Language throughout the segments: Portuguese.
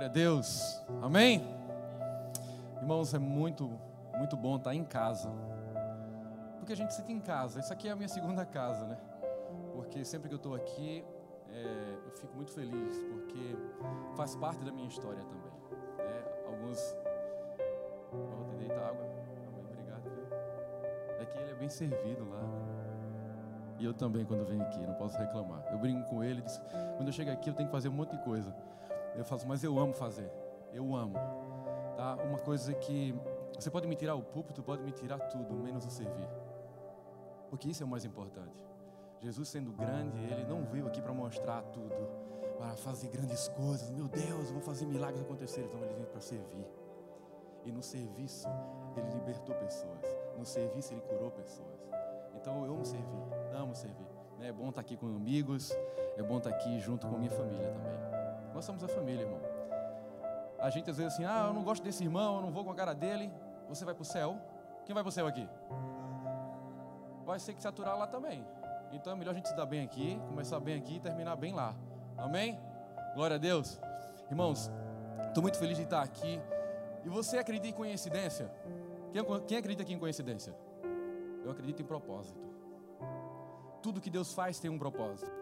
Glória a Deus. Amém? Irmãos, é muito, muito bom estar em casa. Porque a gente se em casa. Isso aqui é a minha segunda casa, né? Porque sempre que eu estou aqui, é, eu fico muito feliz, porque faz parte da minha história também. Né? Alguns. Vou ter deitar água. Amém, obrigado. Viu? Aqui ele é bem servido lá. E eu também, quando venho aqui, não posso reclamar. Eu brinco com ele, diz, quando eu chego aqui, eu tenho que fazer um monte de coisa. Eu faço, mas eu amo fazer. Eu amo. Tá? Uma coisa que você pode me tirar o púlpito, pode me tirar tudo, menos o servir. Porque isso é o mais importante. Jesus sendo grande, ele não veio aqui para mostrar tudo, para fazer grandes coisas. Meu Deus, eu vou fazer milagres acontecerem. Então ele veio para servir. E no serviço, ele libertou pessoas. No serviço, ele curou pessoas. Então eu amo servir, amo servir. É bom estar aqui com amigos, é bom estar aqui junto com minha família também. Nós somos a família, irmão. A gente às vezes assim, ah, eu não gosto desse irmão, eu não vou com a cara dele. Você vai para o céu. Quem vai para o céu aqui? Vai ser que se aturar lá também. Então é melhor a gente se dar bem aqui, começar bem aqui e terminar bem lá. Amém? Glória a Deus. Irmãos, estou muito feliz de estar aqui. E você acredita em coincidência? Quem, quem acredita aqui em coincidência? Eu acredito em propósito. Tudo que Deus faz tem um propósito.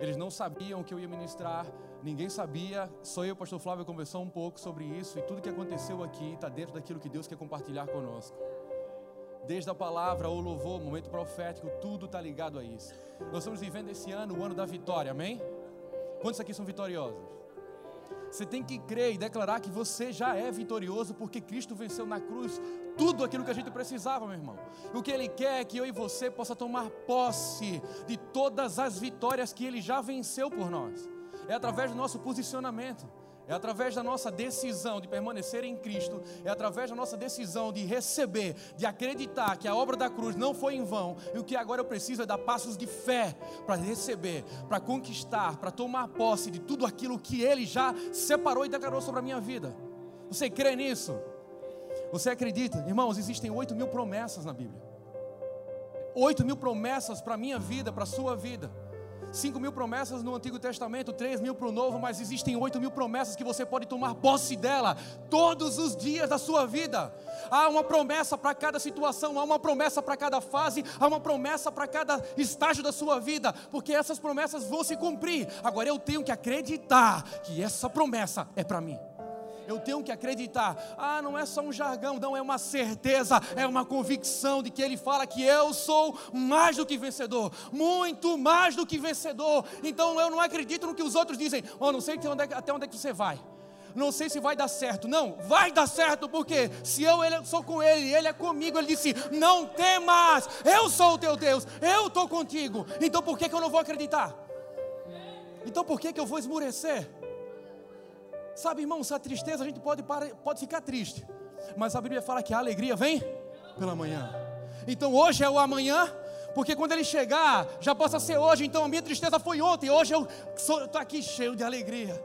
Eles não sabiam que eu ia ministrar, ninguém sabia, só eu pastor Flávio conversou um pouco sobre isso e tudo que aconteceu aqui está dentro daquilo que Deus quer compartilhar conosco. Desde a palavra, o louvor, o momento profético, tudo está ligado a isso. Nós estamos vivendo esse ano, o ano da vitória, amém? Quantos aqui são vitoriosos? Você tem que crer e declarar que você já é vitorioso porque Cristo venceu na cruz tudo aquilo que a gente precisava, meu irmão. O que Ele quer é que eu e você possa tomar posse de todas as vitórias que Ele já venceu por nós. É através do nosso posicionamento. É através da nossa decisão de permanecer em Cristo, é através da nossa decisão de receber, de acreditar que a obra da cruz não foi em vão, e o que agora eu preciso é dar passos de fé para receber, para conquistar, para tomar posse de tudo aquilo que Ele já separou e declarou sobre a minha vida. Você crê nisso? Você acredita? Irmãos, existem oito mil promessas na Bíblia. Oito mil promessas para a minha vida, para a sua vida. 5 mil promessas no Antigo Testamento, 3 mil para o Novo, mas existem 8 mil promessas que você pode tomar posse dela todos os dias da sua vida. Há uma promessa para cada situação, há uma promessa para cada fase, há uma promessa para cada estágio da sua vida, porque essas promessas vão se cumprir. Agora eu tenho que acreditar que essa promessa é para mim eu tenho que acreditar. Ah, não é só um jargão, não, é uma certeza, é uma convicção de que Ele fala que eu sou mais do que vencedor, muito mais do que vencedor. Então eu não acredito no que os outros dizem, oh, não sei até onde é que você vai não sei se vai dar certo. Não, vai dar certo, porque se eu ele, sou com ele, ele é comigo, ele disse: Não temas, eu sou o teu Deus, eu estou contigo. Então por que, que eu não vou acreditar? Então por que, que eu vou esmurecer? Sabe, irmãos, a tristeza a gente pode, pode ficar triste, mas a Bíblia fala que a alegria vem pela manhã. Então hoje é o amanhã, porque quando ele chegar, já possa ser hoje. Então a minha tristeza foi ontem, hoje eu estou aqui cheio de alegria.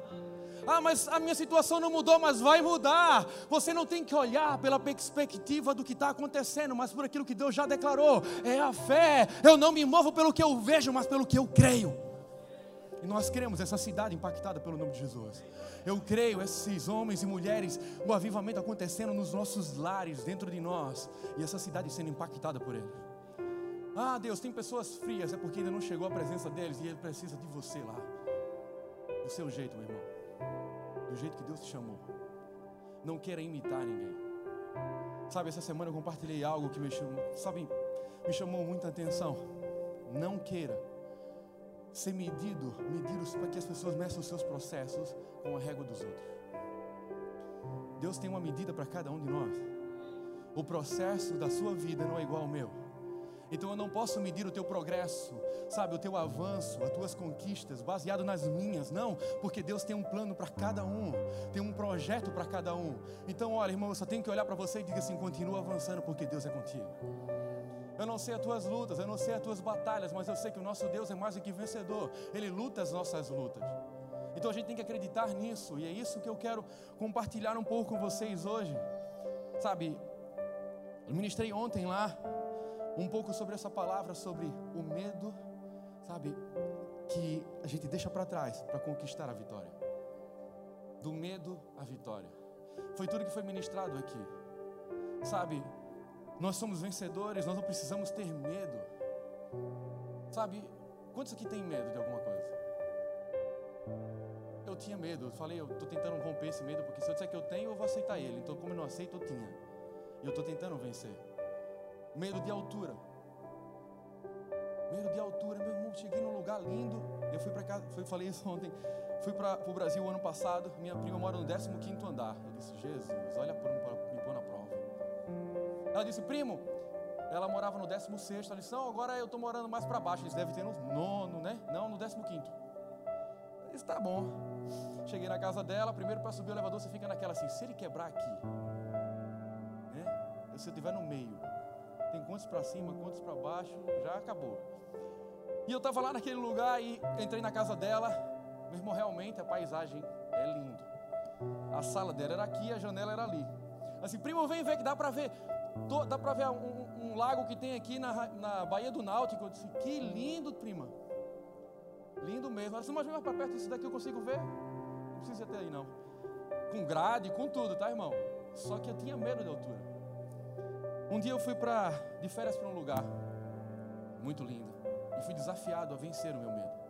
Ah, mas a minha situação não mudou, mas vai mudar. Você não tem que olhar pela perspectiva do que está acontecendo, mas por aquilo que Deus já declarou. É a fé. Eu não me movo pelo que eu vejo, mas pelo que eu creio. E nós queremos essa cidade impactada pelo nome de Jesus. Eu creio esses homens e mulheres, o avivamento acontecendo nos nossos lares, dentro de nós, e essa cidade sendo impactada por Ele. Ah, Deus, tem pessoas frias, é porque ainda não chegou a presença deles e Ele precisa de você lá. Do seu jeito, meu irmão. Do jeito que Deus te chamou. Não queira imitar ninguém. Sabe, essa semana eu compartilhei algo que me chamou, sabe, me chamou muita atenção. Não queira ser medido, medido para que as pessoas meçam os seus processos com a régua dos outros. Deus tem uma medida para cada um de nós. O processo da sua vida não é igual ao meu. Então eu não posso medir o teu progresso, sabe, o teu avanço, as tuas conquistas, baseado nas minhas, não, porque Deus tem um plano para cada um, tem um projeto para cada um. Então, olha, irmão, eu só tenho que olhar para você e dizer assim: continua avançando, porque Deus é contigo. Eu não sei as tuas lutas, eu não sei as tuas batalhas, mas eu sei que o nosso Deus é mais do que vencedor. Ele luta as nossas lutas. Então a gente tem que acreditar nisso, e é isso que eu quero compartilhar um pouco com vocês hoje. Sabe, eu ministrei ontem lá um pouco sobre essa palavra, sobre o medo, sabe, que a gente deixa para trás para conquistar a vitória. do medo à vitória. Foi tudo que foi ministrado aqui. Sabe, nós somos vencedores, nós não precisamos ter medo. Sabe, quantos aqui têm medo de alguma coisa? Eu tinha medo, eu falei, eu estou tentando romper esse medo, porque se eu disser que eu tenho, eu vou aceitar ele. Então, como eu não aceito, eu tinha. E eu estou tentando vencer. Medo de altura. Medo de altura, meu irmão. Cheguei num lugar lindo. Eu fui para casa, fui, falei isso ontem. Fui para o Brasil ano passado. Minha prima mora no 15 andar. Eu disse, Jesus, olha para me pôr na. Ela disse, primo, ela morava no 16. Ela disse, não, agora eu estou morando mais para baixo. Eles devem ter no nono, né? Não, no 15. Eu disse, tá bom. Cheguei na casa dela. Primeiro para subir o elevador, você fica naquela assim: se ele quebrar aqui, né? Se eu estiver no meio, tem quantos para cima, quantos para baixo, já acabou. E eu estava lá naquele lugar e entrei na casa dela. Meu irmão, realmente a paisagem é lindo. A sala dela era aqui, a janela era ali. Assim, primo, vem ver que dá para ver. Dá para ver um, um, lago que tem aqui na, na Baía do Náutico. Eu disse, que lindo, prima. Lindo mesmo. Ela disse, mas vem mais para perto, isso daqui eu consigo ver. Não precisa ter aí não. Com grade, com tudo, tá, irmão? Só que eu tinha medo de altura. Um dia eu fui para de férias para um lugar muito lindo e fui desafiado a vencer o meu medo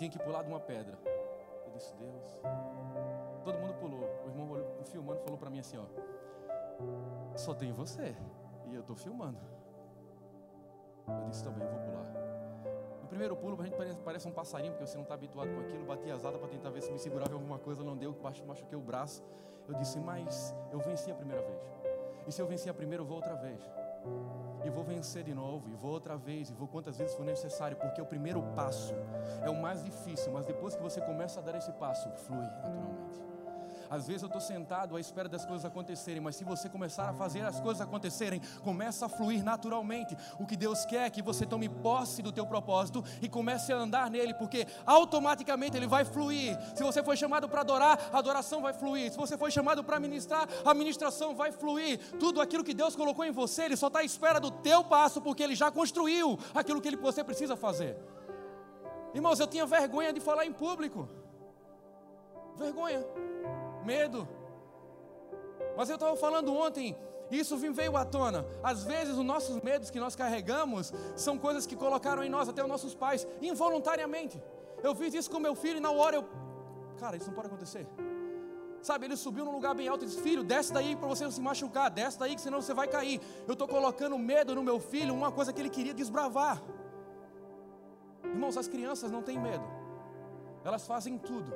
tinha que pular de uma pedra. Eu disse, Deus. Olhou, filmando falou para mim assim: ó, só tem você. E eu estou filmando. Eu disse também, eu vou pular. No primeiro pulo, a gente parece, parece um passarinho, porque você não está habituado com aquilo. Bati as asas para tentar ver se me segurava em alguma coisa, não deu, machuquei o braço. Eu disse, mas eu venci a primeira vez. E se eu venci a primeira, eu vou outra vez e vou vencer de novo, e vou outra vez, e vou quantas vezes for necessário, porque o primeiro passo é o mais difícil, mas depois que você começa a dar esse passo, flui naturalmente. Às vezes eu estou sentado à espera das coisas acontecerem, mas se você começar a fazer as coisas acontecerem, começa a fluir naturalmente. O que Deus quer é que você tome posse do teu propósito e comece a andar nele, porque automaticamente ele vai fluir. Se você foi chamado para adorar, a adoração vai fluir. Se você foi chamado para ministrar, a ministração vai fluir. Tudo aquilo que Deus colocou em você, ele só está à espera do teu passo, porque ele já construiu aquilo que você precisa fazer. Irmãos, eu tinha vergonha de falar em público. Vergonha medo. Mas eu estava falando ontem, isso veio à tona. Às vezes, os nossos medos que nós carregamos são coisas que colocaram em nós, até os nossos pais, involuntariamente. Eu fiz isso com meu filho e na hora eu. Cara, isso não pode acontecer. Sabe, ele subiu num lugar bem alto e disse: Filho, desce daí para você não se machucar, desce daí que senão você vai cair. Eu estou colocando medo no meu filho, uma coisa que ele queria desbravar. Irmãos, as crianças não têm medo, elas fazem tudo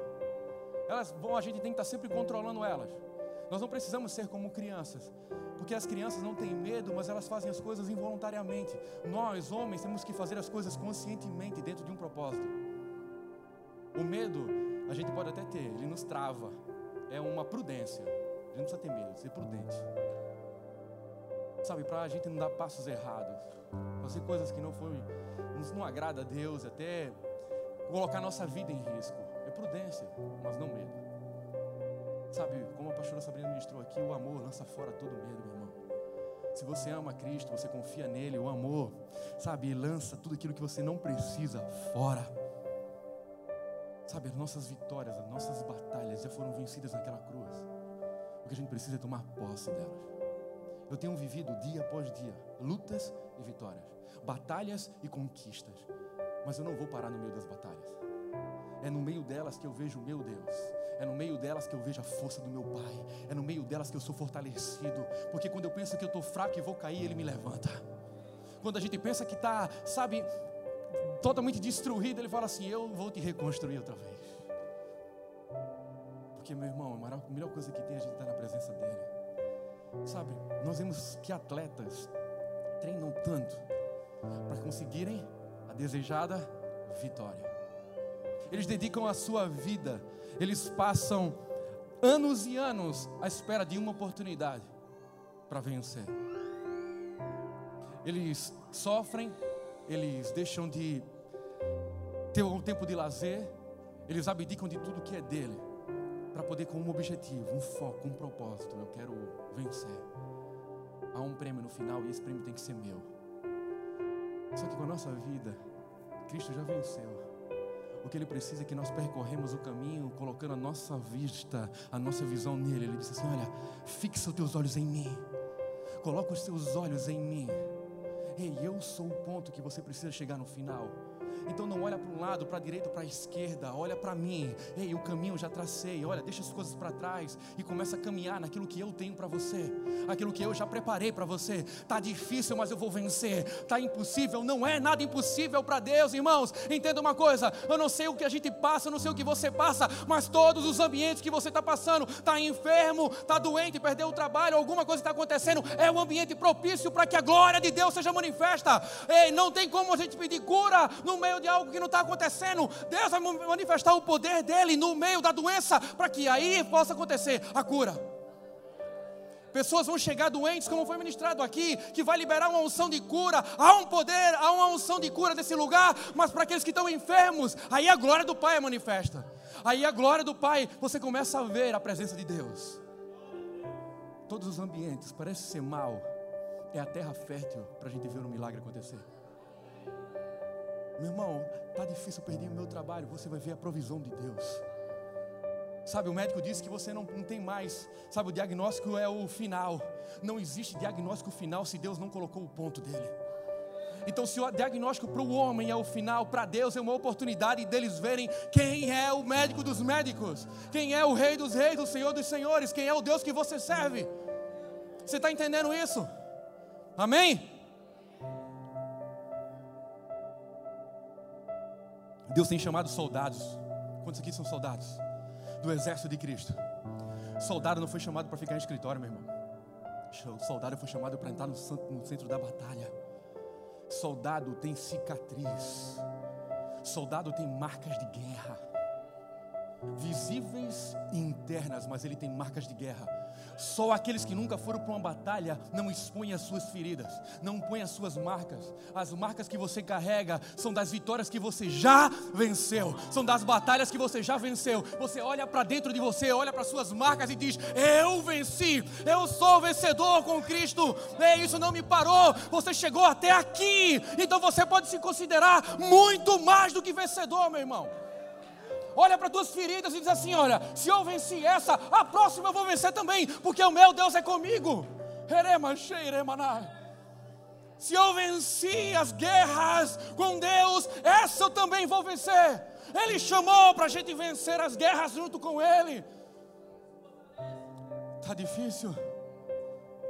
elas vão, a gente tem que estar sempre controlando elas. Nós não precisamos ser como crianças, porque as crianças não têm medo, mas elas fazem as coisas involuntariamente. Nós, homens, temos que fazer as coisas conscientemente dentro de um propósito. O medo, a gente pode até ter, ele nos trava. É uma prudência. A gente não precisa ter medo, ser prudente. Sabe, para a gente não dar passos errados, fazer coisas que não foi, não agrada a Deus, até colocar nossa vida em risco prudência, mas não medo. Sabe, como a pastora Sabrina ministrou aqui, o amor lança fora todo medo, meu irmão. Se você ama Cristo, você confia nele, o amor, sabe, lança tudo aquilo que você não precisa fora. Sabe, as nossas vitórias, as nossas batalhas já foram vencidas naquela cruz. O que a gente precisa é tomar posse delas. Eu tenho vivido dia após dia lutas e vitórias, batalhas e conquistas, mas eu não vou parar no meio das batalhas. É no meio delas que eu vejo o meu Deus. É no meio delas que eu vejo a força do meu Pai. É no meio delas que eu sou fortalecido. Porque quando eu penso que eu estou fraco e vou cair, Ele me levanta. Quando a gente pensa que está, sabe, totalmente destruído, Ele fala assim: Eu vou te reconstruir outra vez. Porque, meu irmão, a melhor coisa que tem é a gente estar tá na presença dEle. Sabe, nós vemos que atletas treinam tanto para conseguirem a desejada vitória eles dedicam a sua vida, eles passam anos e anos à espera de uma oportunidade para vencer. Eles sofrem, eles deixam de ter um tempo de lazer, eles abdicam de tudo que é dele, para poder com um objetivo, um foco, um propósito. Eu quero vencer. Há um prêmio no final e esse prêmio tem que ser meu. Só que com a nossa vida, Cristo já venceu. O que ele precisa é que nós percorremos o caminho colocando a nossa vista, a nossa visão nele. Ele disse assim: Olha, fixa os teus olhos em mim, coloca os teus olhos em mim. Ei, eu sou o ponto que você precisa chegar no final. Então não olha para um lado, para a direita, para a esquerda, olha para mim. Ei, o caminho já tracei. Olha, deixa as coisas para trás e começa a caminhar naquilo que eu tenho para você, aquilo que eu já preparei para você. Tá difícil, mas eu vou vencer. Tá impossível, não é nada impossível para Deus, irmãos. Entenda uma coisa, eu não sei o que a gente passa, eu não sei o que você passa, mas todos os ambientes que você está passando, tá enfermo, tá doente, perdeu o trabalho, alguma coisa está acontecendo, é um ambiente propício para que a glória de Deus seja manifesta. Ei, não tem como a gente pedir cura no meio meio de algo que não está acontecendo, Deus vai manifestar o poder dele no meio da doença, para que aí possa acontecer a cura. Pessoas vão chegar doentes, como foi ministrado aqui, que vai liberar uma unção de cura. Há um poder, há uma unção de cura nesse lugar, mas para aqueles que estão enfermos, aí a glória do Pai é manifesta. Aí a glória do Pai, você começa a ver a presença de Deus. Todos os ambientes, parece ser mal, é a terra fértil para a gente ver um milagre acontecer. Meu irmão, tá difícil perder o meu trabalho. Você vai ver a provisão de Deus. Sabe, o médico disse que você não, não tem mais. Sabe, o diagnóstico é o final. Não existe diagnóstico final se Deus não colocou o ponto dele. Então, se o diagnóstico para o homem é o final, para Deus é uma oportunidade deles verem quem é o médico dos médicos, quem é o rei dos reis, o senhor dos senhores, quem é o Deus que você serve. Você está entendendo isso? Amém? Deus tem chamado soldados. Quantos aqui são soldados? Do exército de Cristo. Soldado não foi chamado para ficar em escritório, meu irmão. Soldado foi chamado para entrar no centro da batalha. Soldado tem cicatriz. Soldado tem marcas de guerra. Visíveis e internas, mas ele tem marcas de guerra. Só aqueles que nunca foram para uma batalha não expõem as suas feridas, não põem as suas marcas. As marcas que você carrega são das vitórias que você já venceu, são das batalhas que você já venceu. Você olha para dentro de você, olha para suas marcas e diz: Eu venci, eu sou vencedor com Cristo. É, isso não me parou. Você chegou até aqui, então você pode se considerar muito mais do que vencedor, meu irmão olha para tuas feridas e diz assim: Olha, se eu venci essa, a próxima eu vou vencer também, porque o meu Deus é comigo. Se eu venci as guerras com Deus, essa eu também vou vencer. Ele chamou para a gente vencer as guerras junto com Ele. Está difícil?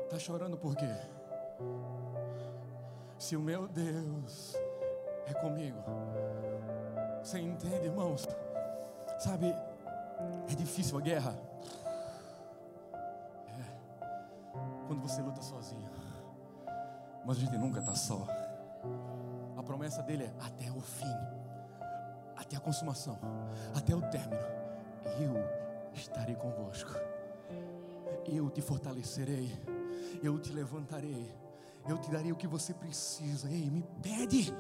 Está chorando por quê? Se o meu Deus é comigo, você entende, irmãos? Sabe, é difícil a guerra. É. Quando você luta sozinho. Mas a gente nunca está só. A promessa dele é até o fim, até a consumação, até o término. Eu estarei convosco. Eu te fortalecerei. Eu te levantarei. Eu te darei o que você precisa. Ei, me pede.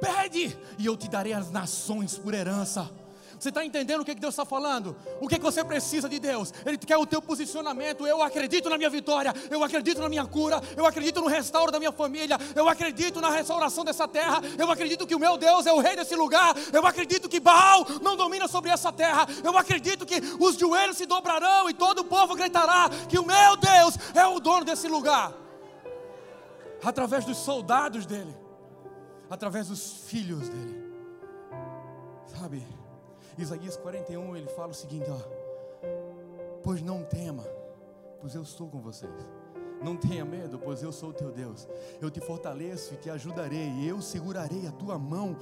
Pede. E eu te darei as nações por herança. Você está entendendo o que Deus está falando? O que você precisa de Deus? Ele quer o teu posicionamento. Eu acredito na minha vitória, eu acredito na minha cura, eu acredito no restauro da minha família, eu acredito na restauração dessa terra, eu acredito que o meu Deus é o rei desse lugar, eu acredito que Baal não domina sobre essa terra, eu acredito que os joelhos se dobrarão e todo o povo gritará que o meu Deus é o dono desse lugar. Através dos soldados dele, através dos filhos dele. Sabe? Isaías 41, ele fala o seguinte: ó, Pois não tema, pois eu estou com vocês. Não tenha medo, pois eu sou o teu Deus. Eu te fortaleço e te ajudarei. E eu segurarei a tua mão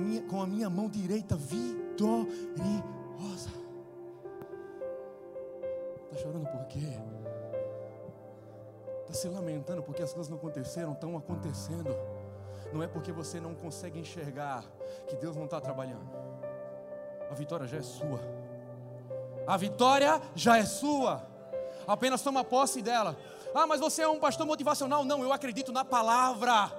minha, com a minha mão direita vitoriosa. Está chorando por quê? Está se lamentando porque as coisas não aconteceram, estão acontecendo. Não é porque você não consegue enxergar que Deus não está trabalhando a vitória já é sua. A vitória já é sua. Apenas toma posse dela. Ah, mas você é um pastor motivacional? Não, eu acredito na palavra.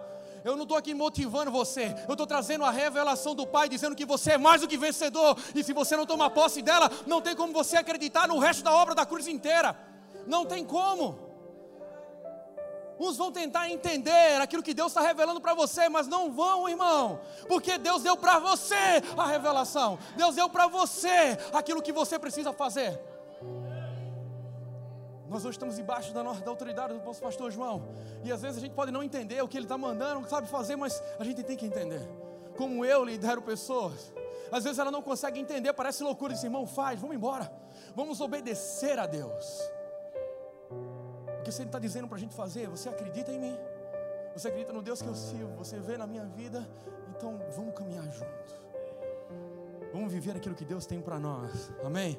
Eu não estou aqui motivando você, eu estou trazendo a revelação do Pai, dizendo que você é mais do que vencedor, e se você não tomar posse dela, não tem como você acreditar no resto da obra da cruz inteira, não tem como. Uns vão tentar entender aquilo que Deus está revelando para você, mas não vão, irmão, porque Deus deu para você a revelação, Deus deu para você aquilo que você precisa fazer. Nós hoje estamos embaixo da, da autoridade do nosso pastor João, e às vezes a gente pode não entender o que ele está mandando, sabe fazer, mas a gente tem que entender. Como eu lidero pessoas, às vezes ela não consegue entender, parece loucura, diz, irmão, faz, vamos embora, vamos obedecer a Deus. Porque Ele está dizendo para a gente fazer, você acredita em mim? Você acredita no Deus que eu sirvo? Você vê na minha vida? Então vamos caminhar juntos. Vamos viver aquilo que Deus tem para nós. Amém?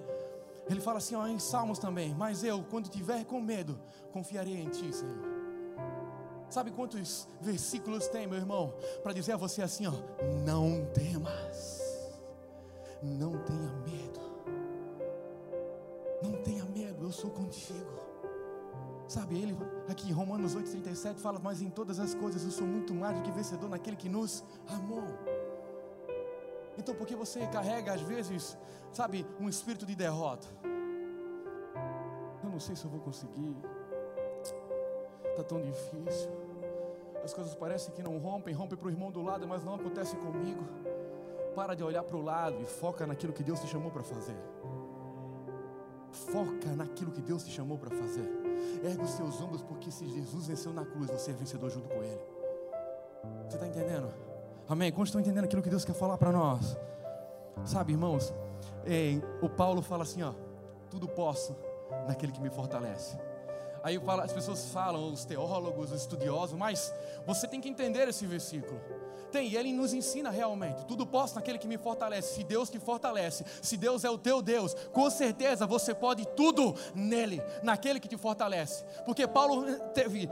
Ele fala assim ó, em Salmos também: Mas eu, quando tiver com medo, confiarei em Ti, Senhor. Sabe quantos versículos tem, meu irmão, para dizer a você assim: ó, Não temas, não tenha medo, não tenha medo, eu sou contigo. Sabe, ele aqui em Romanos 8,37 fala, mas em todas as coisas eu sou muito mais do que vencedor naquele que nos amou. Então, porque você carrega às vezes, sabe, um espírito de derrota? Eu não sei se eu vou conseguir. Está tão difícil. As coisas parecem que não rompem, rompem para o irmão do lado, mas não acontece comigo. Para de olhar para o lado e foca naquilo que Deus te chamou para fazer. Foca naquilo que Deus te chamou para fazer. Ergue os seus ombros, porque se Jesus venceu na cruz, você é vencedor junto com Ele. Você está entendendo? Amém? Quantos estão entendendo aquilo que Deus quer falar para nós? Sabe, irmãos, é, o Paulo fala assim: ó, tudo posso naquele que me fortalece. Aí as pessoas falam, os teólogos, os estudiosos, mas você tem que entender esse versículo. Tem, e ele nos ensina realmente. Tudo posso naquele que me fortalece. Se Deus te fortalece, se Deus é o teu Deus, com certeza você pode tudo nele, naquele que te fortalece. Porque Paulo teve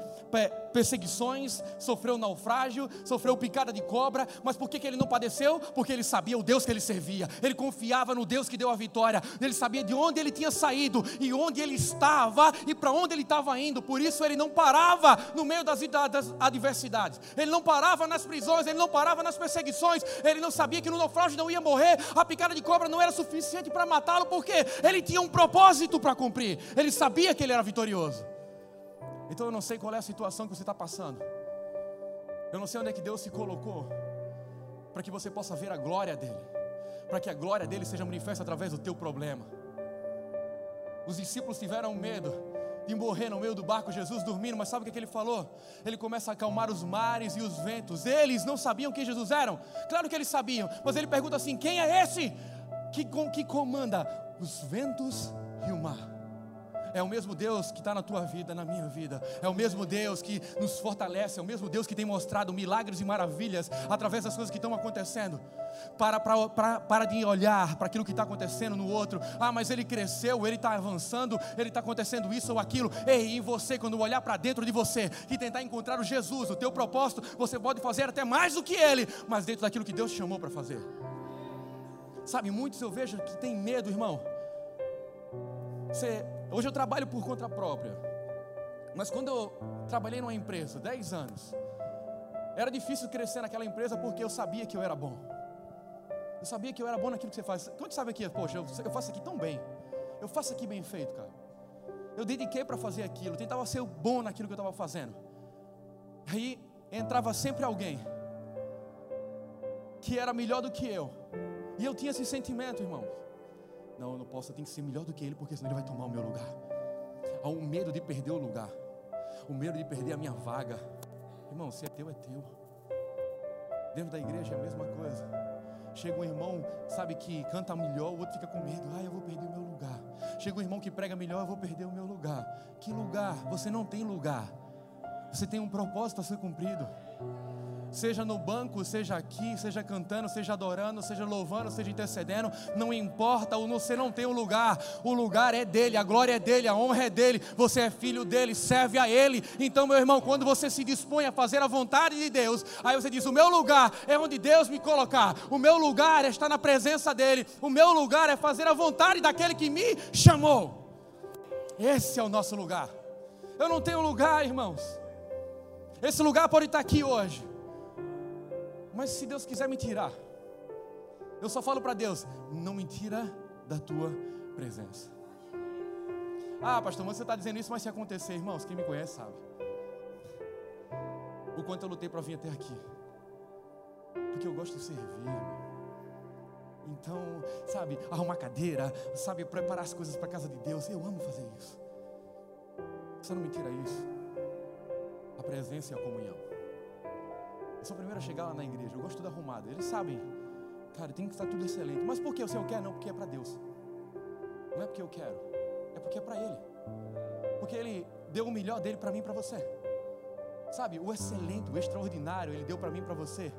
perseguições, sofreu naufrágio, sofreu picada de cobra, mas por que, que ele não padeceu? Porque ele sabia o Deus que ele servia, ele confiava no Deus que deu a vitória, ele sabia de onde ele tinha saído e onde ele estava e para onde ele estava indo, por isso ele não parava no meio das, das adversidades, ele não parava nas prisões, ele não parava nas perseguições, ele não sabia que no naufrágio não ia morrer, a picada de cobra não era suficiente para matá-lo, porque ele tinha um propósito para cumprir, ele sabia que ele era vitorioso. Então eu não sei qual é a situação que você está passando. Eu não sei onde é que Deus se colocou para que você possa ver a glória dele, para que a glória dele seja manifesta através do teu problema. Os discípulos tiveram medo de morrer no meio do barco, Jesus dormindo, mas sabe o que, é que ele falou? Ele começa a acalmar os mares e os ventos. Eles não sabiam quem Jesus era? Claro que eles sabiam, mas ele pergunta assim: quem é esse que, que comanda os ventos e o mar? É o mesmo Deus que está na tua vida, na minha vida. É o mesmo Deus que nos fortalece. É o mesmo Deus que tem mostrado milagres e maravilhas através das coisas que estão acontecendo. Para, para, para, para de olhar para aquilo que está acontecendo no outro. Ah, mas ele cresceu, ele está avançando, ele está acontecendo isso ou aquilo. Ei, em você, quando olhar para dentro de você e tentar encontrar o Jesus, o teu propósito, você pode fazer até mais do que ele, mas dentro daquilo que Deus te chamou para fazer. Sabe, muitos eu vejo que tem medo, irmão. Você Hoje eu trabalho por conta própria. Mas quando eu trabalhei numa empresa, 10 anos, era difícil crescer naquela empresa porque eu sabia que eu era bom. Eu sabia que eu era bom naquilo que você faz. Quanto sabe aqui, poxa, eu, eu faço aqui tão bem. Eu faço aqui bem feito, cara. Eu dediquei para fazer aquilo, tentava ser bom naquilo que eu estava fazendo. Aí entrava sempre alguém que era melhor do que eu. E eu tinha esse sentimento, irmão. Não, eu não posso, eu tenho que ser melhor do que ele, porque senão ele vai tomar o meu lugar. Há um medo de perder o lugar, o medo de perder a minha vaga. Irmão, se é teu, é teu. Dentro da igreja é a mesma coisa. Chega um irmão, sabe, que canta melhor, o outro fica com medo. Ah, eu vou perder o meu lugar. Chega um irmão que prega melhor, eu vou perder o meu lugar. Que lugar? Você não tem lugar. Você tem um propósito a ser cumprido seja no banco, seja aqui, seja cantando, seja adorando, seja louvando, seja intercedendo, não importa, você não tem um lugar, o lugar é dele, a glória é dele, a honra é dele, você é filho dele, serve a ele. Então, meu irmão, quando você se dispõe a fazer a vontade de Deus, aí você diz: O meu lugar é onde Deus me colocar, o meu lugar é estar na presença dele, o meu lugar é fazer a vontade daquele que me chamou. Esse é o nosso lugar. Eu não tenho lugar, irmãos. Esse lugar pode estar aqui hoje. Mas se Deus quiser me tirar, eu só falo para Deus: não me tira da tua presença. Ah, pastor, você está dizendo isso, mas se acontecer, irmãos, quem me conhece sabe. o quanto eu lutei para vir até aqui. Porque eu gosto de servir. Então, sabe, arrumar cadeira, sabe, preparar as coisas para a casa de Deus. Eu amo fazer isso. Você não me tira isso. A presença e a comunhão. Eu sou o primeiro a chegar lá na igreja. Eu gosto tudo arrumado. Eles sabem, cara, tem que estar tudo excelente. Mas por que o Senhor quer? Não, porque é para Deus. Não é porque eu quero, é porque é para Ele. Porque Ele deu o melhor dele para mim e para você. Sabe, o excelente, o extraordinário, Ele deu para mim e para você,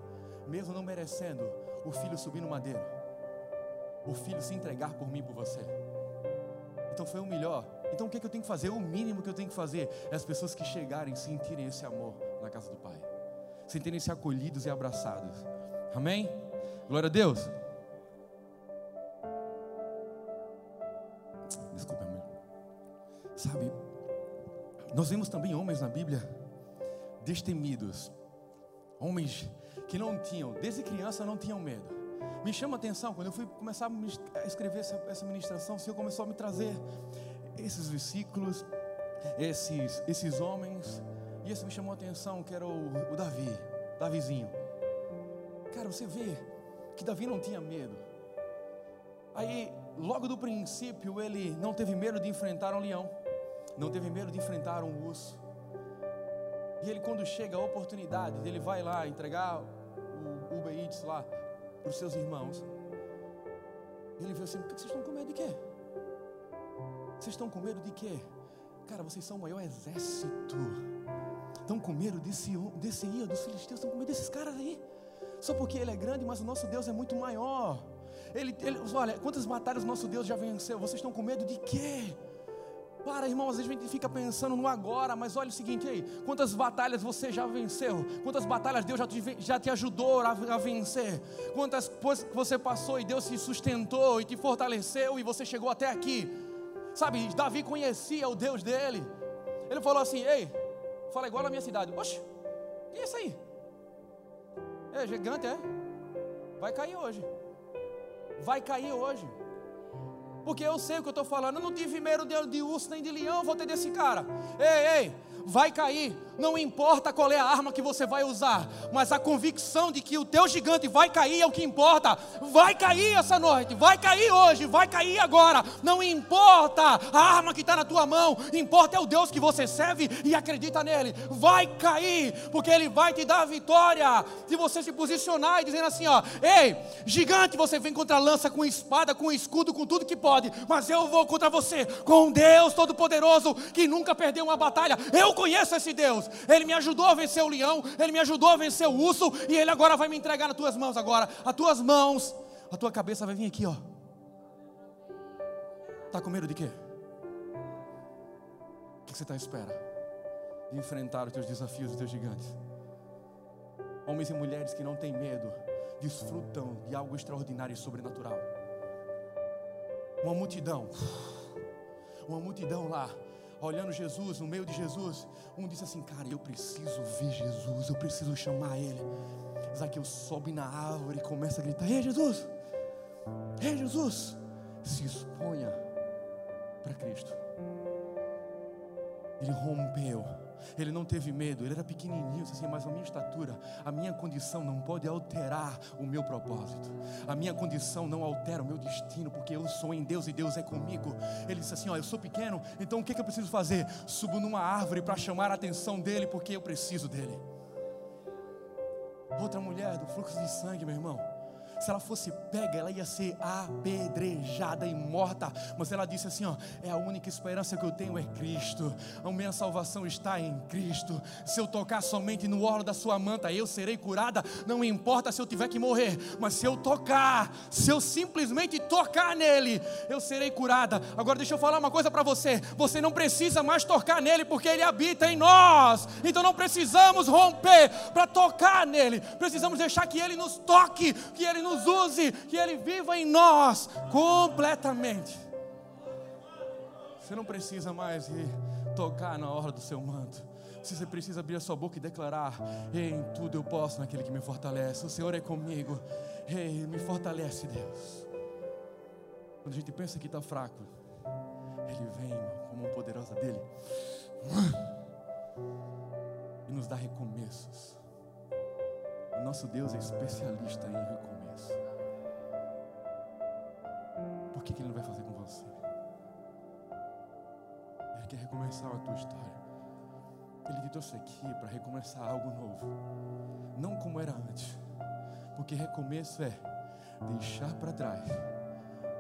mesmo não merecendo o filho subir no madeiro, o filho se entregar por mim e por você. Então foi o melhor. Então o que, é que eu tenho que fazer? O mínimo que eu tenho que fazer é as pessoas que chegarem sentirem esse amor na casa do Pai, sentirem-se acolhidos e abraçados. Amém? Glória a Deus. Desculpa, amor. Sabe, nós vemos também homens na Bíblia destemidos, homens que não tinham, desde criança não tinham medo. Me chama a atenção, quando eu fui começar a escrever essa, essa ministração, o Senhor começou a me trazer esses versículos, esses, esses homens, e esse me chamou a atenção, que era o, o Davi, Davizinho. Cara, você vê que Davi não tinha medo. Aí, logo do princípio, ele não teve medo de enfrentar um leão, não teve medo de enfrentar um urso. E ele, quando chega a oportunidade, ele vai lá entregar o Uber lá para os seus irmãos. Ele vê assim: por que vocês estão com medo de quê? Vocês estão com medo de quê? Cara, vocês são o maior exército. Estão com medo desse, desse ia dos filisteus, estão com medo desses caras aí. Só porque ele é grande, mas o nosso Deus é muito maior. Ele, ele, olha, quantas batalhas o nosso Deus já venceu? Vocês estão com medo de quê? Para, irmão, às vezes a gente fica pensando no agora, mas olha o seguinte aí: quantas batalhas você já venceu? Quantas batalhas Deus já te, já te ajudou a, a vencer? Quantas coisas você passou e Deus te sustentou e te fortaleceu e você chegou até aqui? Sabe, Davi conhecia o Deus dele. Ele falou assim: Ei, fala igual na minha cidade. Oxe, e isso aí? É gigante, é? Vai cair hoje. Vai cair hoje. Porque eu sei o que eu estou falando. Eu não tive medo de, de urso nem de leão, vou ter desse cara. Ei, ei, vai cair. Não importa qual é a arma que você vai usar, mas a convicção de que o teu gigante vai cair é o que importa. Vai cair essa noite, vai cair hoje, vai cair agora. Não importa a arma que está na tua mão, importa é o Deus que você serve e acredita nele. Vai cair, porque ele vai te dar a vitória. Se você se posicionar e dizendo assim: ó, ei, gigante, você vem contra a lança com espada, com escudo, com tudo que pode, mas eu vou contra você com Deus Todo-Poderoso que nunca perdeu uma batalha. Eu conheço esse Deus. Ele me ajudou a vencer o leão, ele me ajudou a vencer o urso, e ele agora vai me entregar nas tuas mãos agora. As tuas mãos, a tua cabeça vai vir aqui, ó. Tá com medo de quê? O que você está à espera? De enfrentar os teus desafios, os teus gigantes. Homens e mulheres que não têm medo, desfrutam de algo extraordinário e sobrenatural. Uma multidão, uma multidão lá, olhando Jesus, no meio de Jesus, um disse assim: Cara, eu preciso ver Jesus, eu preciso chamar Ele. Zaqueu sobe na árvore e começa a gritar: Ei, Jesus! Ei, Jesus! Se exponha para Cristo. Ele rompeu ele não teve medo, ele era pequenininho, assim, mas a minha estatura, a minha condição não pode alterar o meu propósito. A minha condição não altera o meu destino, porque eu sou em Deus e Deus é comigo. Ele disse assim: Ó, eu sou pequeno, então o que, que eu preciso fazer? Subo numa árvore para chamar a atenção dele, porque eu preciso dele. Outra mulher do fluxo de sangue, meu irmão se ela fosse pega, ela ia ser apedrejada e morta. Mas ela disse assim: ó, é a única esperança que eu tenho é Cristo. A minha salvação está em Cristo. Se eu tocar somente no órgão da sua manta, eu serei curada. Não importa se eu tiver que morrer, mas se eu tocar, se eu simplesmente tocar nele, eu serei curada. Agora deixa eu falar uma coisa para você: você não precisa mais tocar nele, porque ele habita em nós. Então não precisamos romper para tocar nele. Precisamos deixar que ele nos toque, que ele nos nos use, que Ele viva em nós completamente. Você não precisa mais ir tocar na hora do seu manto. Você precisa abrir a sua boca e declarar: Em tudo eu posso naquele que me fortalece. O Senhor é comigo. Ei, me fortalece, Deus. Quando a gente pensa que está fraco, Ele vem com a mão poderosa dele e nos dá recomeços. O nosso Deus é especialista em recomeço. Por que, que Ele não vai fazer com você? Ele quer recomeçar a tua história. Ele te trouxe aqui para recomeçar algo novo. Não como era antes. Porque recomeço é deixar para trás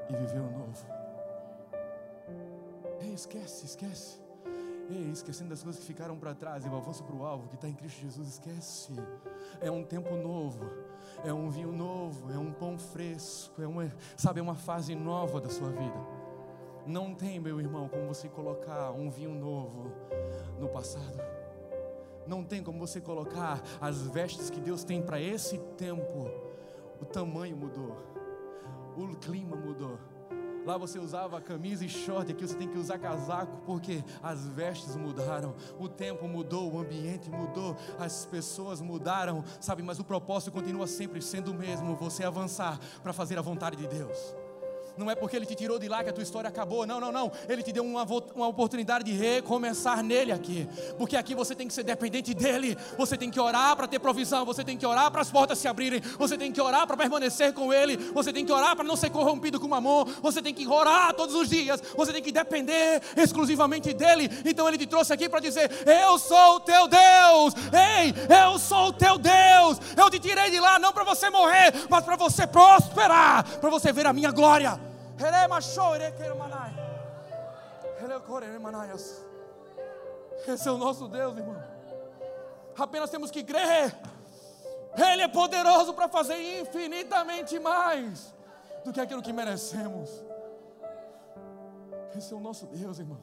e viver o novo. Ei, esquece, esquece. Ei, esquecendo das coisas que ficaram para trás e o avanço para o alvo que está em Cristo Jesus, esquece. É um tempo novo, é um vinho novo, é um pão fresco, é uma, sabe, é uma fase nova da sua vida. Não tem, meu irmão, como você colocar um vinho novo no passado. Não tem como você colocar as vestes que Deus tem para esse tempo. O tamanho mudou, o clima mudou. Lá você usava camisa e short, aqui você tem que usar casaco, porque as vestes mudaram, o tempo mudou, o ambiente mudou, as pessoas mudaram, sabe? Mas o propósito continua sempre sendo o mesmo: você avançar para fazer a vontade de Deus. Não é porque Ele te tirou de lá que a tua história acabou. Não, não, não. Ele te deu uma, uma oportunidade de recomeçar nele aqui. Porque aqui você tem que ser dependente dEle. Você tem que orar para ter provisão. Você tem que orar para as portas se abrirem. Você tem que orar para permanecer com Ele. Você tem que orar para não ser corrompido com mamon. Você tem que orar todos os dias. Você tem que depender exclusivamente dEle. Então Ele te trouxe aqui para dizer: Eu sou o teu Deus. Ei, eu sou o teu Deus. Eu te tirei de lá não para você morrer, mas para você prosperar. Para você ver a minha glória. Esse é o nosso Deus, irmão. Apenas temos que crer. Ele é poderoso para fazer infinitamente mais do que aquilo que merecemos. Esse é o nosso Deus, irmão.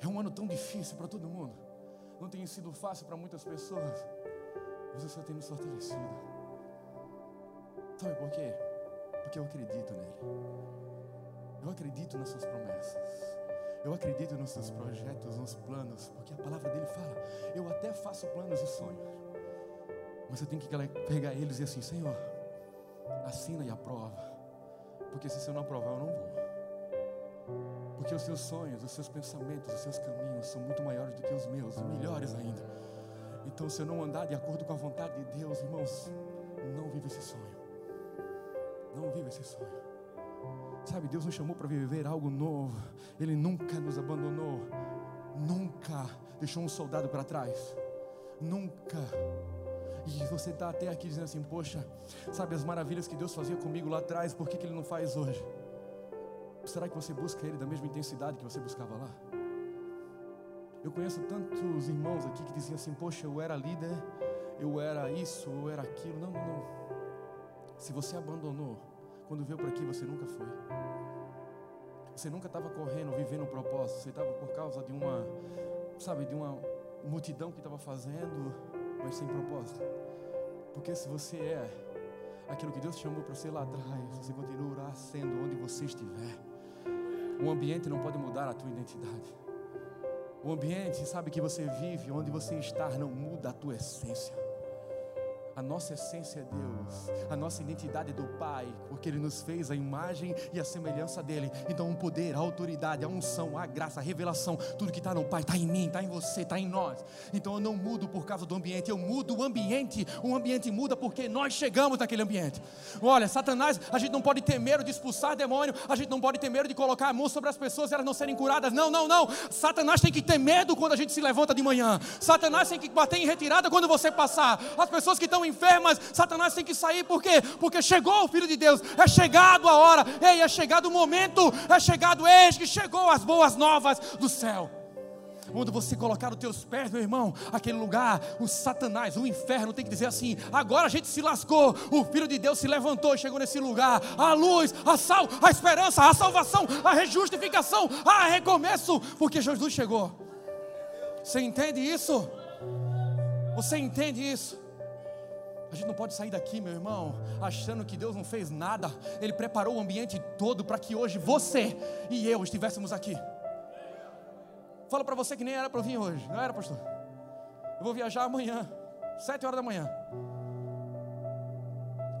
É um ano tão difícil para todo mundo. Não tem sido fácil para muitas pessoas. Mas Senhor tem nos fortalecido. Sabe por quê? Porque eu acredito nele. Eu acredito nas suas promessas. Eu acredito nos seus projetos, nos planos, porque a palavra dele fala: eu até faço planos e sonhos, mas eu tenho que pegar eles e dizer assim: Senhor, assina e aprova, porque se você não aprovar, eu não vou. Porque os seus sonhos, os seus pensamentos, os seus caminhos são muito maiores do que os meus, melhores ainda. Então, se eu não andar de acordo com a vontade de Deus, irmãos, não vive esse sonho. Não viva esse sonho. Sabe, Deus nos chamou para viver algo novo. Ele nunca nos abandonou. Nunca deixou um soldado para trás. Nunca. E você está até aqui dizendo assim: Poxa, sabe as maravilhas que Deus fazia comigo lá atrás, por que, que Ele não faz hoje? Será que você busca Ele da mesma intensidade que você buscava lá? Eu conheço tantos irmãos aqui que diziam assim: Poxa, eu era líder, eu era isso, eu era aquilo. Não, não, não. Se você abandonou, quando veio para aqui você nunca foi. Você nunca estava correndo, vivendo um propósito. Você estava por causa de uma, sabe, de uma multidão que estava fazendo, mas sem propósito. Porque se você é aquilo que Deus chamou para ser lá atrás, você continuará sendo onde você estiver. O ambiente não pode mudar a tua identidade. O ambiente, sabe, que você vive, onde você está, não muda a tua essência. A nossa essência é Deus, a nossa identidade é do Pai, porque Ele nos fez a imagem e a semelhança dEle. Então, o poder, a autoridade, a unção, a graça, a revelação, tudo que está no Pai está em mim, está em você, está em nós. Então, eu não mudo por causa do ambiente, eu mudo o ambiente. O ambiente muda porque nós chegamos naquele ambiente. Olha, Satanás, a gente não pode ter medo de expulsar demônio, a gente não pode ter medo de colocar a mão sobre as pessoas e elas não serem curadas. Não, não, não. Satanás tem que ter medo quando a gente se levanta de manhã. Satanás tem que bater em retirada quando você passar. As pessoas que estão enfermas, Satanás tem que sair, por quê? Porque chegou o Filho de Deus, é chegado a hora, ei, é chegado o momento, é chegado, eis que chegou as boas novas do céu. Onde você colocar os teus pés, meu irmão, aquele lugar, o Satanás, o inferno tem que dizer assim: agora a gente se lascou, o Filho de Deus se levantou e chegou nesse lugar. A luz, a sal, a esperança, a salvação, a rejustificação, a recomeço, porque Jesus chegou. Você entende isso? Você entende isso? A gente não pode sair daqui, meu irmão, achando que Deus não fez nada. Ele preparou o ambiente todo para que hoje você e eu estivéssemos aqui. Fala para você que nem era para vir hoje, não era, pastor? Eu vou viajar amanhã, sete horas da manhã.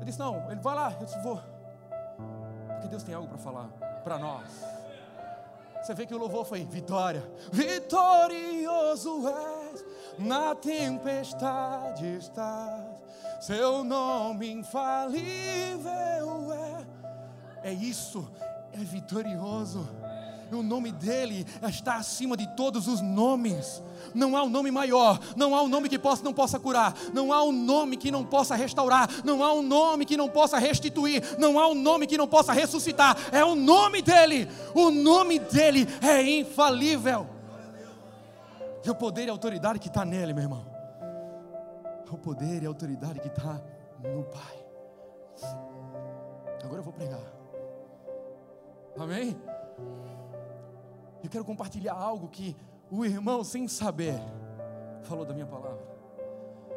Eu disse: Não, ele vai lá. Eu disse: Vou, porque Deus tem algo para falar para nós. Você vê que o louvor foi vitória. Vitorioso és, na tempestade estás. Seu nome infalível é. É isso, é vitorioso. O nome dele está acima de todos os nomes. Não há um nome maior, não há um nome que possa, não possa curar, não há um nome que não possa restaurar, não há um nome que não possa restituir, não há um nome que não possa ressuscitar. É o nome dele. O nome dele é infalível. E o poder e a autoridade que está nele, meu irmão. O poder e a autoridade que está no Pai. Agora eu vou pregar. Amém? Eu quero compartilhar algo que o irmão, sem saber, falou da minha palavra.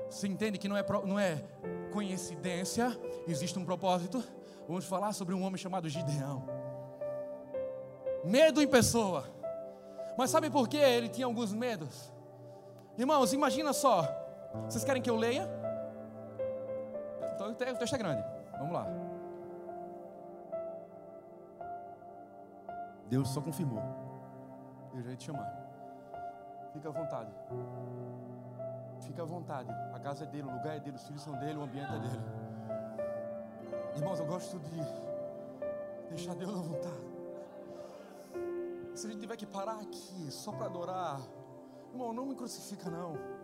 Você entende que não é, não é coincidência, existe um propósito. Vamos falar sobre um homem chamado Gideão. Medo em pessoa. Mas sabe por que ele tinha alguns medos? Irmãos, imagina só. Vocês querem que eu leia? Então o texto é grande. Vamos lá. Deus só confirmou. Eu já ia te chamar. Fica à vontade. Fica à vontade. A casa é dele, o lugar é dele, os filhos são dele, o ambiente é dele. Irmãos, eu gosto de deixar Deus à vontade. Se a gente tiver que parar aqui só para adorar, irmão, não me crucifica não.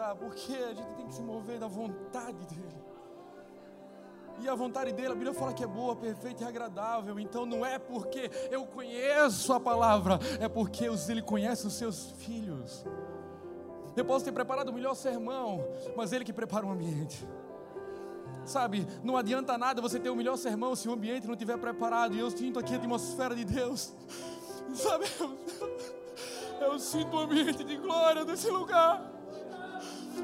Tá? Porque a gente tem que se mover da vontade dele. E a vontade dele, a Bíblia fala que é boa, perfeita e agradável. Então não é porque eu conheço a palavra, é porque ele conhece os seus filhos. Eu posso ter preparado o melhor sermão, mas ele que prepara o ambiente. Sabe, não adianta nada você ter o melhor sermão se o ambiente não estiver preparado. E eu sinto aqui a atmosfera de Deus. Sabe, eu, eu sinto o ambiente de glória desse lugar.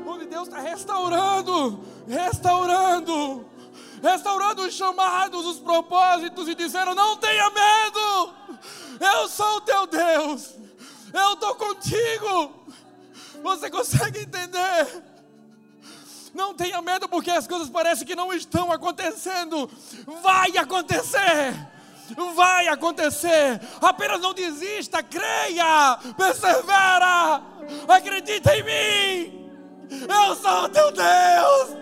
Onde Deus está restaurando, restaurando restaurando os chamados, os propósitos e dizendo: Não tenha medo, eu sou o teu Deus, eu estou contigo. Você consegue entender? Não tenha medo porque as coisas parecem que não estão acontecendo. Vai acontecer. Vai acontecer. Apenas não desista, creia, persevera. Acredita em mim. Eu sou teu Deus.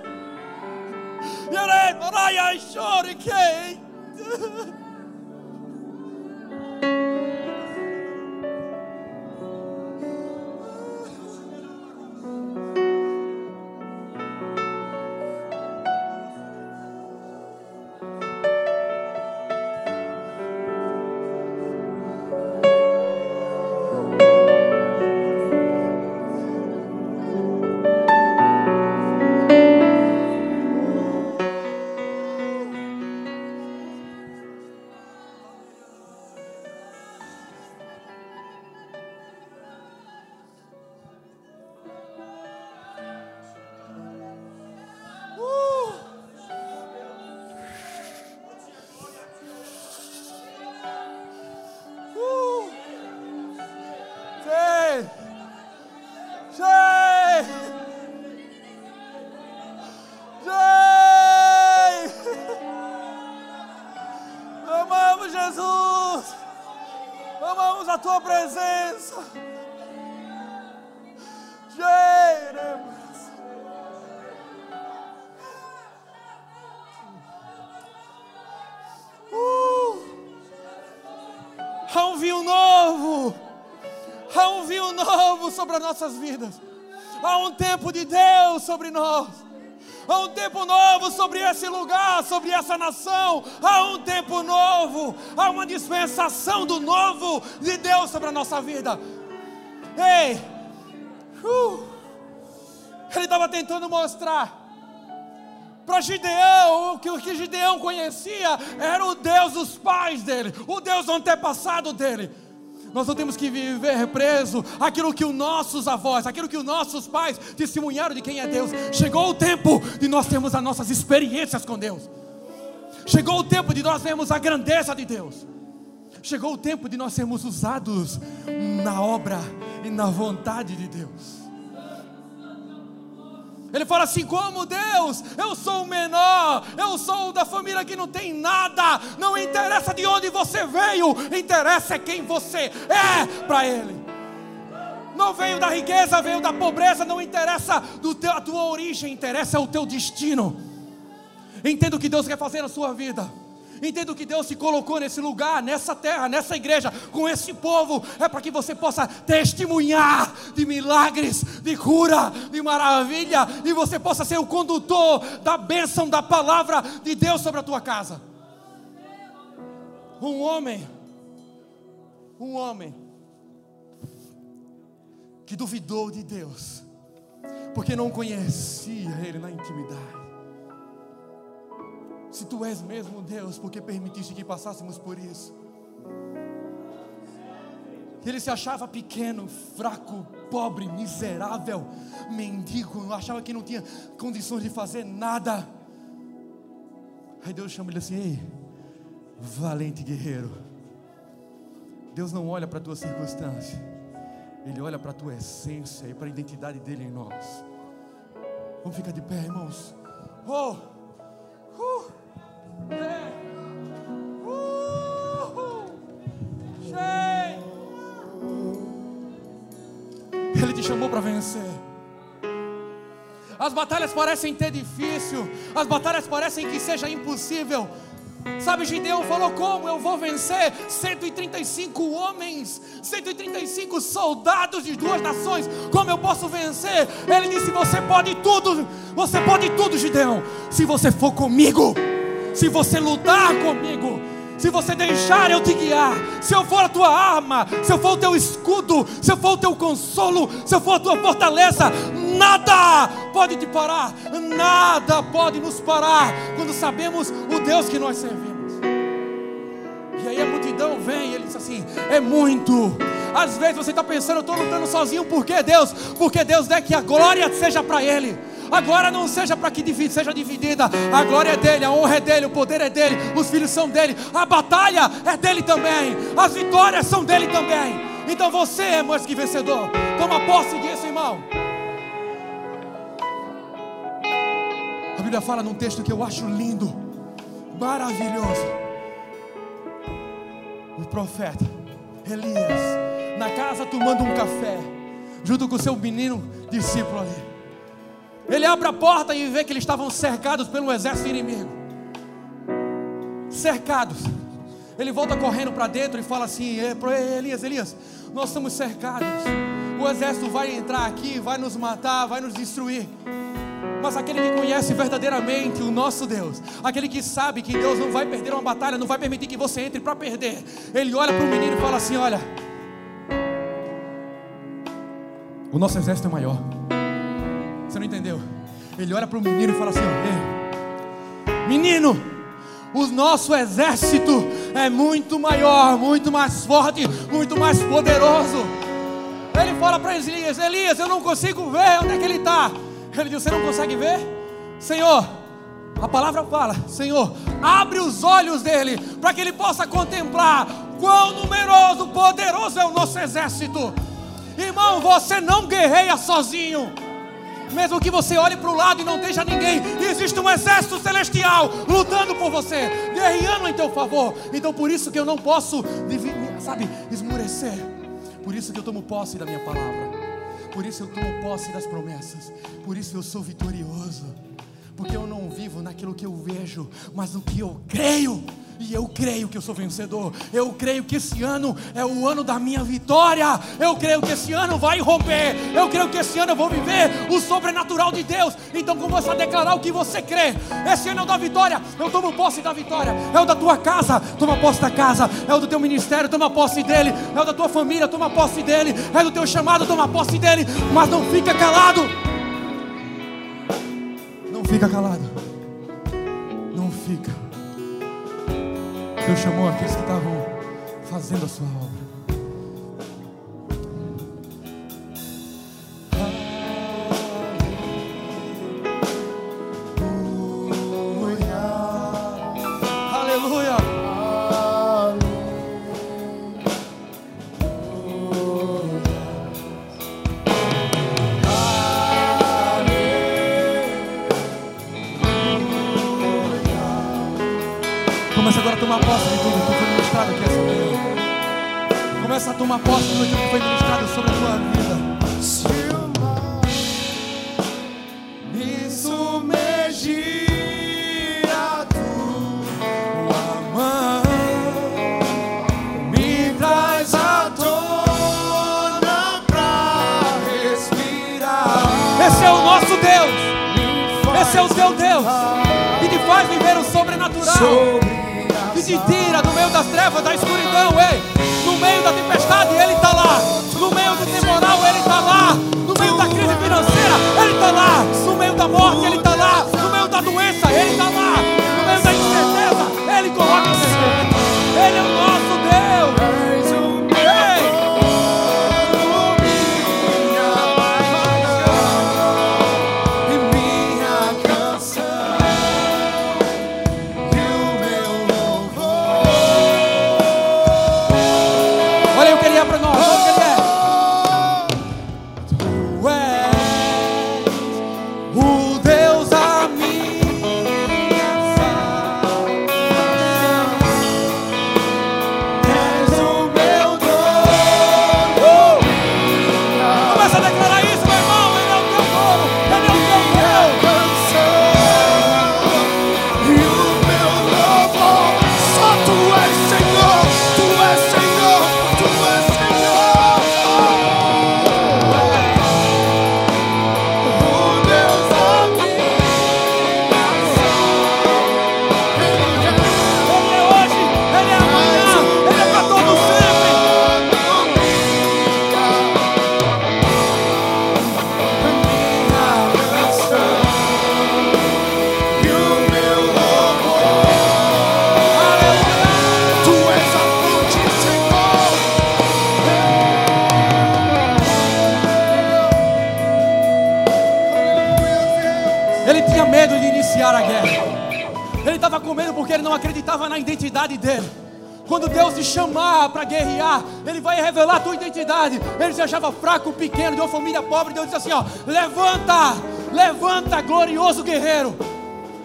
Yare, Maraya, Shori, Kate. nossas vidas. Há um tempo de Deus sobre nós. Há um tempo novo sobre esse lugar, sobre essa nação. Há um tempo novo. Há uma dispensação do novo de Deus sobre a nossa vida. Ei! Uh, ele estava tentando mostrar para Gideão, que o que Gideão conhecia era o Deus dos pais dele, o Deus antepassado dele. Nós não temos que viver preso aquilo que os nossos avós, aquilo que os nossos pais testemunharam de quem é Deus. Chegou o tempo de nós termos as nossas experiências com Deus. Chegou o tempo de nós vermos a grandeza de Deus. Chegou o tempo de nós sermos usados na obra e na vontade de Deus. Ele fala assim: como Deus, eu sou o menor, eu sou da família que não tem nada, não interessa de onde você veio, interessa é quem você é para Ele. Não veio da riqueza, veio da pobreza, não interessa do teu, a tua origem, interessa o teu destino. Entenda o que Deus quer fazer na sua vida. Entenda que Deus se colocou nesse lugar, nessa terra, nessa igreja, com esse povo, é para que você possa testemunhar de milagres, de cura, de maravilha, e você possa ser o condutor da bênção da palavra de Deus sobre a tua casa. Um homem, um homem, que duvidou de Deus, porque não conhecia Ele na intimidade. Se tu és mesmo Deus, porque permitiste que passássemos por isso? Ele se achava pequeno, fraco, pobre, miserável, mendigo, achava que não tinha condições de fazer nada. Aí Deus chama ele assim: Ei, valente guerreiro. Deus não olha para a tua circunstância, Ele olha para a tua essência e para a identidade dele em nós. Vamos ficar de pé, irmãos. Oh! Ele te chamou para vencer. As batalhas parecem ter difícil, as batalhas parecem que seja impossível. Sabe, Gideão falou: Como eu vou vencer 135 homens, 135 soldados de duas nações? Como eu posso vencer? Ele disse: Você pode tudo, você pode tudo, Gideão, se você for comigo se você lutar comigo, se você deixar eu te guiar, se eu for a tua arma, se eu for o teu escudo, se eu for o teu consolo, se eu for a tua fortaleza, nada pode te parar, nada pode nos parar quando sabemos o Deus que nós servimos. E aí a multidão vem e ele diz assim: é muito. Às vezes você está pensando, eu estou lutando sozinho, por que Deus? Porque Deus quer que a glória seja para Ele. Agora não seja para que seja dividida. A glória é dele, a honra é dele, o poder é dele, os filhos são dele, a batalha é dele também, as vitórias são dele também. Então você é mais que vencedor. Toma posse disso, irmão. A Bíblia fala num texto que eu acho lindo, maravilhoso. O profeta Elias, na casa tomando um café, junto com o seu menino discípulo ali. Ele abre a porta e vê que eles estavam cercados pelo exército inimigo. Cercados. Ele volta correndo para dentro e fala assim: Elias, Elias, nós estamos cercados. O exército vai entrar aqui, vai nos matar, vai nos destruir. Mas aquele que conhece verdadeiramente o nosso Deus, aquele que sabe que Deus não vai perder uma batalha, não vai permitir que você entre para perder, ele olha para o menino e fala assim: Olha, o nosso exército é maior. Você não entendeu? Ele olha para o menino e fala assim: Ei, menino, o nosso exército é muito maior, muito mais forte, muito mais poderoso. Ele fala para Elias: Elias, eu não consigo ver onde é que ele está. Ele diz: Você não consegue ver? Senhor, a palavra fala: Senhor, abre os olhos dele para que ele possa contemplar quão numeroso, poderoso é o nosso exército. Irmão, você não guerreia sozinho. Mesmo que você olhe para o lado e não esteja ninguém, existe um exército celestial lutando por você, guerreando em teu favor. Então por isso que eu não posso, sabe, esmurecer. Por isso que eu tomo posse da minha palavra. Por isso eu tomo posse das promessas. Por isso eu sou vitorioso. Porque eu não vivo naquilo que eu vejo, mas no que eu creio. E eu creio que eu sou vencedor. Eu creio que esse ano é o ano da minha vitória. Eu creio que esse ano vai romper. Eu creio que esse ano eu vou viver o sobrenatural de Deus. Então começa a declarar o que você crê. Esse ano é o da vitória. Eu tomo posse da vitória. É o da tua casa. Toma posse da casa. É o do teu ministério. Toma posse dele. É o da tua família. Toma posse dele. É do teu chamado. Toma posse dele. Mas não fica calado. Fica calado. Não fica. Deus chamou aqueles que estavam fazendo a sua obra. Revelar a tua identidade. Ele se achava fraco, pequeno, de uma família pobre. Deus disse assim: ó, levanta, levanta, glorioso guerreiro.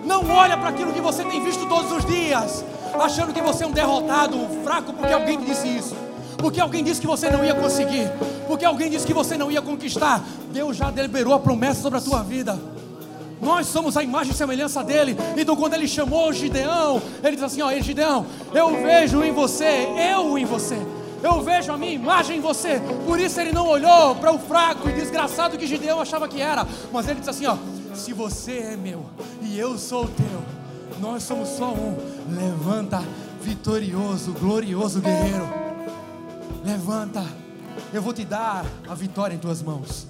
Não olha para aquilo que você tem visto todos os dias, achando que você é um derrotado, um fraco, porque alguém disse isso. Porque alguém disse que você não ia conseguir. Porque alguém disse que você não ia conquistar. Deus já deliberou a promessa sobre a tua vida. Nós somos a imagem e semelhança dele. Então, quando ele chamou Gideão, ele disse assim: Ó, Gideão, eu vejo em você, eu em você. Eu vejo a minha imagem em você. Por isso ele não olhou para o fraco e desgraçado que Gideão achava que era. Mas ele disse assim: ó, se você é meu e eu sou teu, nós somos só um. Levanta, vitorioso, glorioso guerreiro. Levanta, eu vou te dar a vitória em tuas mãos.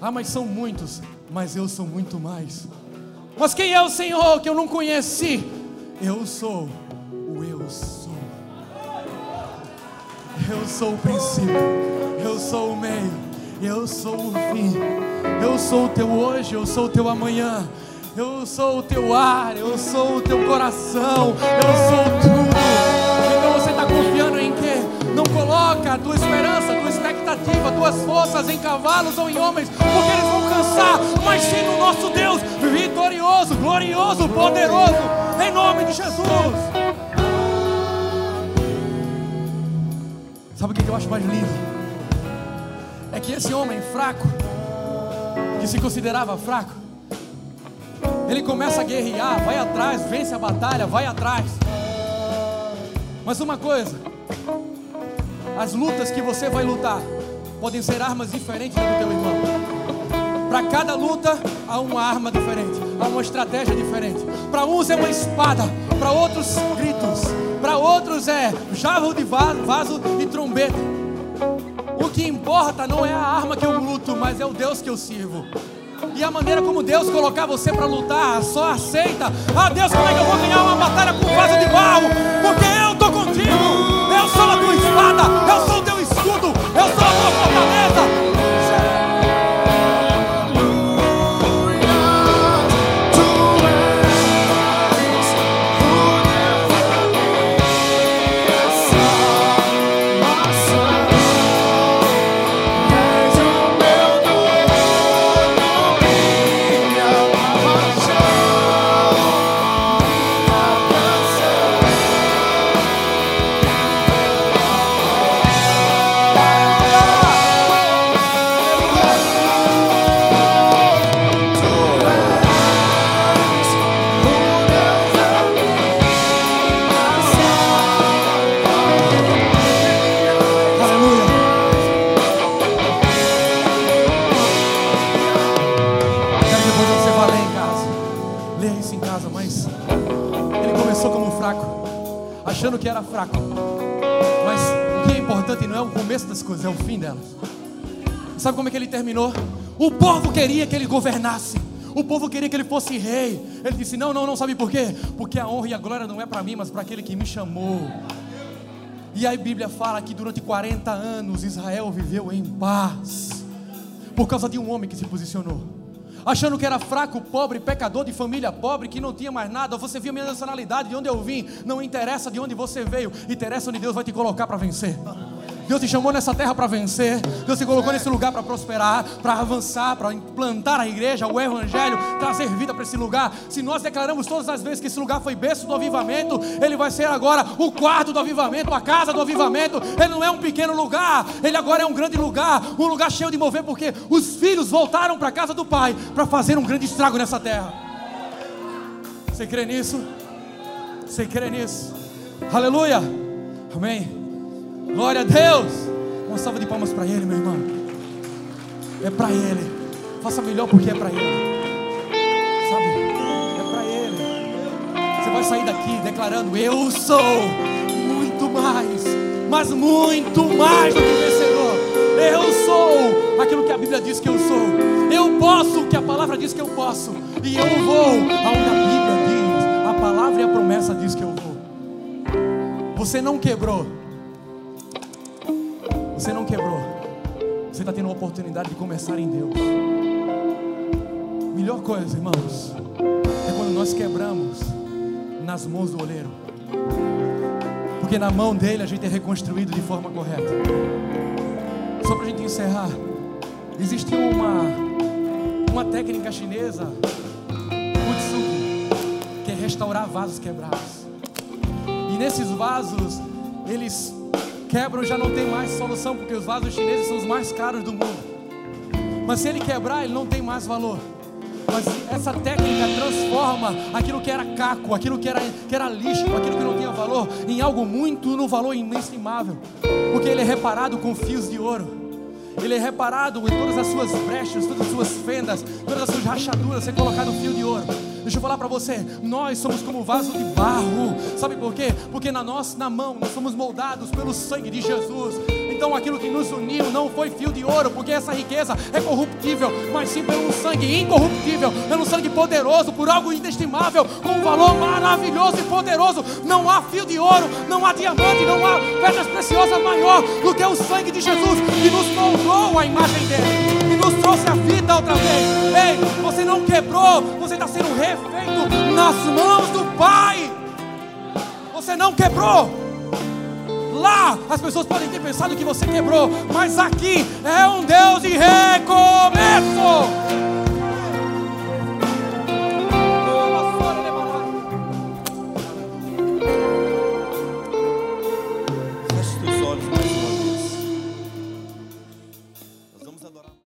Ah, mas são muitos, mas eu sou muito mais. Mas quem é o Senhor que eu não conheci? Eu sou o eu sou. Eu sou o princípio, eu sou o meio, eu sou o fim. Eu sou o teu hoje, eu sou o teu amanhã. Eu sou o teu ar, eu sou o teu coração, eu sou tudo. Então você está confiando em quê? Não coloca a tua esperança, a tua expectativa, tuas forças em cavalos ou em homens, porque eles vão cansar, mas sim no nosso Deus vitorioso, glorioso, poderoso, em nome de Jesus. Sabe o que eu acho mais lindo? É que esse homem fraco, que se considerava fraco, ele começa a guerrear, vai atrás, vence a batalha, vai atrás. Mas uma coisa, as lutas que você vai lutar podem ser armas diferentes do teu irmão. Para cada luta há uma arma diferente, há uma estratégia diferente. Para uns é uma espada, para outros gritos, para outros é jarro de vaso, vaso e trombeta. O que importa não é a arma que eu luto, mas é o Deus que eu sirvo. E a maneira como Deus colocar você para lutar, só aceita. Ah, Deus, como é que eu vou ganhar uma batalha com vaso de barro? Porque eu estou contigo. Eu sou a tua espada, eu sou o começo das coisas, é o fim delas. Sabe como é que ele terminou? O povo queria que ele governasse. O povo queria que ele fosse rei. Ele disse: Não, não, não, sabe por quê? Porque a honra e a glória não é para mim, mas para aquele que me chamou. E aí a Bíblia fala que durante 40 anos Israel viveu em paz, por causa de um homem que se posicionou. Achando que era fraco, pobre, pecador de família pobre, que não tinha mais nada. Você viu minha nacionalidade, de onde eu vim. Não interessa de onde você veio, interessa onde Deus vai te colocar para vencer. Deus te chamou nessa terra para vencer. Deus te colocou nesse lugar para prosperar, para avançar, para implantar a igreja, o evangelho, trazer vida para esse lugar. Se nós declaramos todas as vezes que esse lugar foi berço do avivamento, ele vai ser agora o quarto do avivamento, a casa do avivamento. Ele não é um pequeno lugar, ele agora é um grande lugar, um lugar cheio de mover, porque os filhos voltaram para a casa do Pai para fazer um grande estrago nessa terra. Você crê nisso? Você crê nisso? Aleluia! Amém. Glória a Deus. Uma salva de palmas para Ele, meu irmão. É para Ele. Faça melhor porque é para Ele. Sabe? É para Ele. Você vai sair daqui declarando: Eu sou muito mais, mas muito mais do que vencedor. Eu sou aquilo que a Bíblia diz que eu sou. Eu posso o que a palavra diz que eu posso. E eu vou aonde a Bíblia diz. A palavra e a promessa diz que eu vou. Você não quebrou você não quebrou. Você está tendo a oportunidade de começar em Deus. Melhor coisa, irmãos, é quando nós quebramos nas mãos do oleiro. Porque na mão dele a gente é reconstruído de forma correta. Só para a gente encerrar, existe uma, uma técnica chinesa, Utsuki, que é restaurar vasos quebrados. E nesses vasos, eles quebram já não tem mais solução, porque os vasos chineses são os mais caros do mundo. Mas se ele quebrar, ele não tem mais valor. Mas essa técnica transforma aquilo que era caco, aquilo que era, que era lixo, aquilo que não tinha valor, em algo muito no valor inestimável. Porque ele é reparado com fios de ouro. Ele é reparado em todas as suas brechas, todas as suas fendas, todas as suas rachaduras, ser colocado fio de ouro. Deixa eu falar para você, nós somos como vaso de barro. Sabe por quê? Porque na nossa na mão nós somos moldados pelo sangue de Jesus. Então aquilo que nos uniu não foi fio de ouro, porque essa riqueza é corruptível, mas sim pelo sangue incorruptível, pelo sangue poderoso, por algo inestimável, com um valor maravilhoso e poderoso. Não há fio de ouro, não há diamante, não há pedras preciosas maior do que o sangue de Jesus que nos moldou a imagem dele e nos trouxe a vida outra vez. Ei, você não quebrou, você está sendo refeito nas mãos do Pai. Você não quebrou. Lá as pessoas podem ter pensado que você quebrou, mas aqui é um Deus de recomeço.